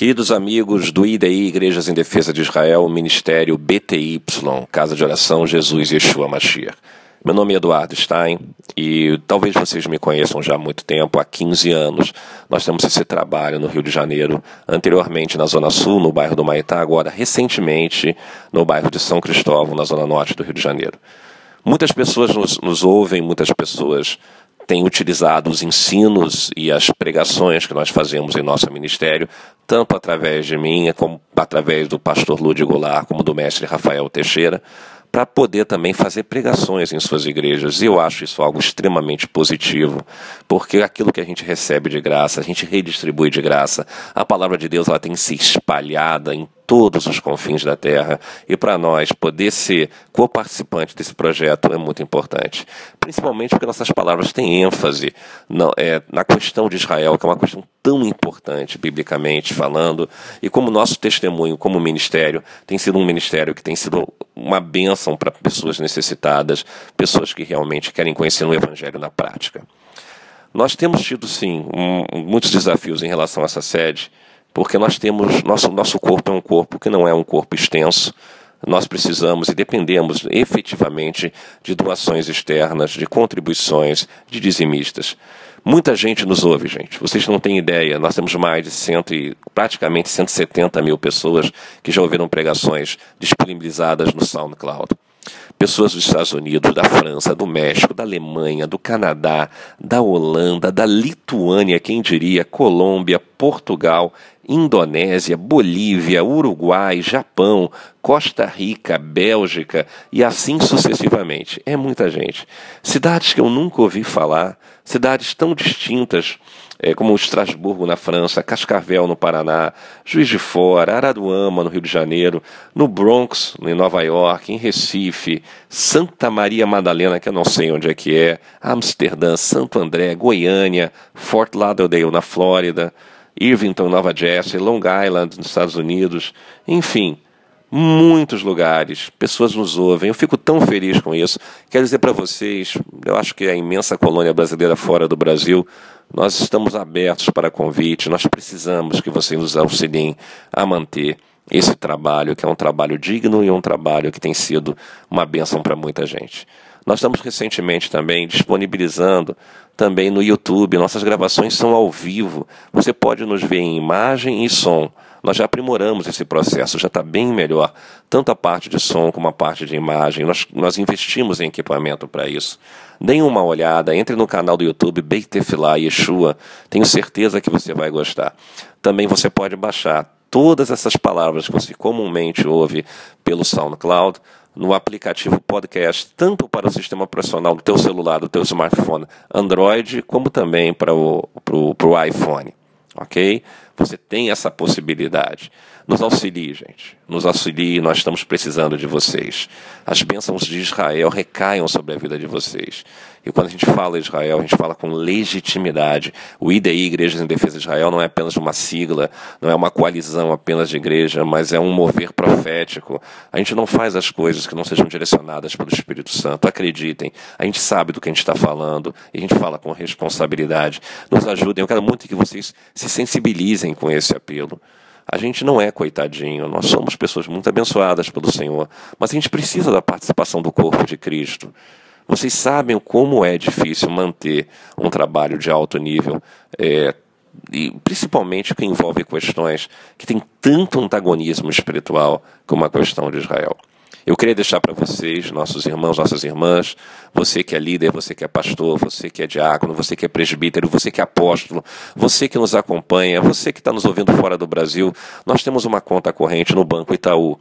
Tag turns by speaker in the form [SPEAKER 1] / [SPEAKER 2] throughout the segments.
[SPEAKER 1] Queridos amigos do IDI, Igrejas em Defesa de Israel, Ministério BTY, Casa de Oração Jesus Yeshua Mashiach. Meu nome é Eduardo Stein e talvez vocês me conheçam já há muito tempo, há 15 anos. Nós temos esse trabalho no Rio de Janeiro, anteriormente na Zona Sul, no bairro do Maitá, agora recentemente no bairro de São Cristóvão, na Zona Norte do Rio de Janeiro. Muitas pessoas nos, nos ouvem, muitas pessoas têm utilizado os ensinos e as pregações que nós fazemos em nosso ministério, tanto através de mim, como através do pastor Lúdio Goulart, como do mestre Rafael Teixeira, para poder também fazer pregações em suas igrejas. E eu acho isso algo extremamente positivo, porque aquilo que a gente recebe de graça, a gente redistribui de graça. A palavra de Deus ela tem se espalhada em todos os confins da terra. E para nós, poder ser co-participante desse projeto é muito importante. Principalmente porque nossas palavras têm ênfase na, é, na questão de Israel, que é uma questão tão importante, biblicamente falando, e como nosso testemunho, como ministério, tem sido um ministério que tem sido uma bênção para pessoas necessitadas, pessoas que realmente querem conhecer o Evangelho na prática. Nós temos tido, sim, um, muitos desafios em relação a essa sede, porque nós temos nosso nosso corpo é um corpo que não é um corpo extenso. Nós precisamos e dependemos efetivamente de doações externas, de contribuições, de dizimistas. Muita gente nos ouve, gente. Vocês não têm ideia. Nós temos mais de cento e, praticamente 170 mil pessoas que já ouviram pregações disponibilizadas no SoundCloud pessoas dos Estados Unidos, da França, do México, da Alemanha, do Canadá, da Holanda, da Lituânia, quem diria, Colômbia, Portugal, Indonésia, Bolívia, Uruguai, Japão, Costa Rica, Bélgica e assim sucessivamente. É muita gente. Cidades que eu nunca ouvi falar, cidades tão distintas é, como Estrasburgo na França, Cascavel no Paraná, Juiz de Fora, Araruama no Rio de Janeiro, no Bronx, em Nova York, em Recife, Santa Maria Madalena, que eu não sei onde é que é, Amsterdã, Santo André, Goiânia, Fort Lauderdale na Flórida, Irvington, Nova Jersey, Long Island, nos Estados Unidos, enfim, muitos lugares, pessoas nos ouvem. Eu fico tão feliz com isso. Quero dizer para vocês, eu acho que a imensa colônia brasileira fora do Brasil, nós estamos abertos para convite, nós precisamos que vocês nos auxiliem a manter esse trabalho, que é um trabalho digno e um trabalho que tem sido uma bênção para muita gente. Nós estamos recentemente também disponibilizando também no YouTube. Nossas gravações são ao vivo. Você pode nos ver em imagem e som. Nós já aprimoramos esse processo, já está bem melhor. Tanto a parte de som como a parte de imagem. Nós, nós investimos em equipamento para isso. Deem uma olhada, entre no canal do YouTube Beit Tefillah Yeshua. Tenho certeza que você vai gostar. Também você pode baixar todas essas palavras que você comumente ouve pelo SoundCloud no aplicativo podcast, tanto para o sistema operacional do teu celular, do teu smartphone Android, como também para o pro, pro iPhone. Ok? Você tem essa possibilidade. Nos auxilie, gente. Nos auxilie, nós estamos precisando de vocês. As bênçãos de Israel recaiam sobre a vida de vocês. E quando a gente fala Israel, a gente fala com legitimidade. O IDI, Igrejas em Defesa de Israel, não é apenas uma sigla, não é uma coalizão apenas de igreja, mas é um mover profético. A gente não faz as coisas que não sejam direcionadas pelo Espírito Santo. Acreditem, a gente sabe do que a gente está falando e a gente fala com responsabilidade. Nos ajudem. Eu quero muito que vocês se sensibilizem com esse apelo. A gente não é coitadinho, nós somos pessoas muito abençoadas pelo Senhor, mas a gente precisa da participação do corpo de Cristo. Vocês sabem como é difícil manter um trabalho de alto nível, é, e principalmente que envolve questões que têm tanto antagonismo espiritual como a questão de Israel. Eu queria deixar para vocês, nossos irmãos, nossas irmãs, você que é líder, você que é pastor, você que é diácono, você que é presbítero, você que é apóstolo, você que nos acompanha, você que está nos ouvindo fora do Brasil, nós temos uma conta corrente no Banco Itaú.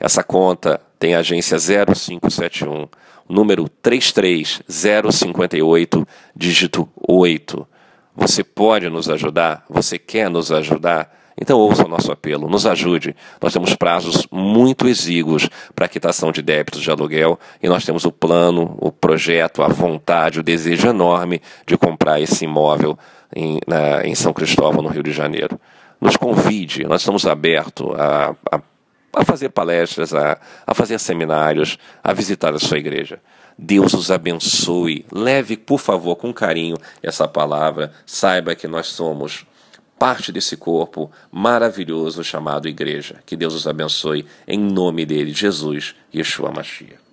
[SPEAKER 1] Essa conta tem a agência 0571, número 33058, dígito 8. Você pode nos ajudar? Você quer nos ajudar? Então ouça o nosso apelo, nos ajude. Nós temos prazos muito exíguos para quitação de débitos de aluguel e nós temos o plano, o projeto, a vontade, o desejo enorme de comprar esse imóvel em, na, em São Cristóvão, no Rio de Janeiro. Nos convide, nós estamos abertos a, a, a fazer palestras, a, a fazer seminários, a visitar a sua igreja. Deus os abençoe. Leve, por favor, com carinho essa palavra. Saiba que nós somos parte desse corpo maravilhoso chamado igreja. Que Deus os abençoe em nome dele, Jesus, Yeshua Mashiach.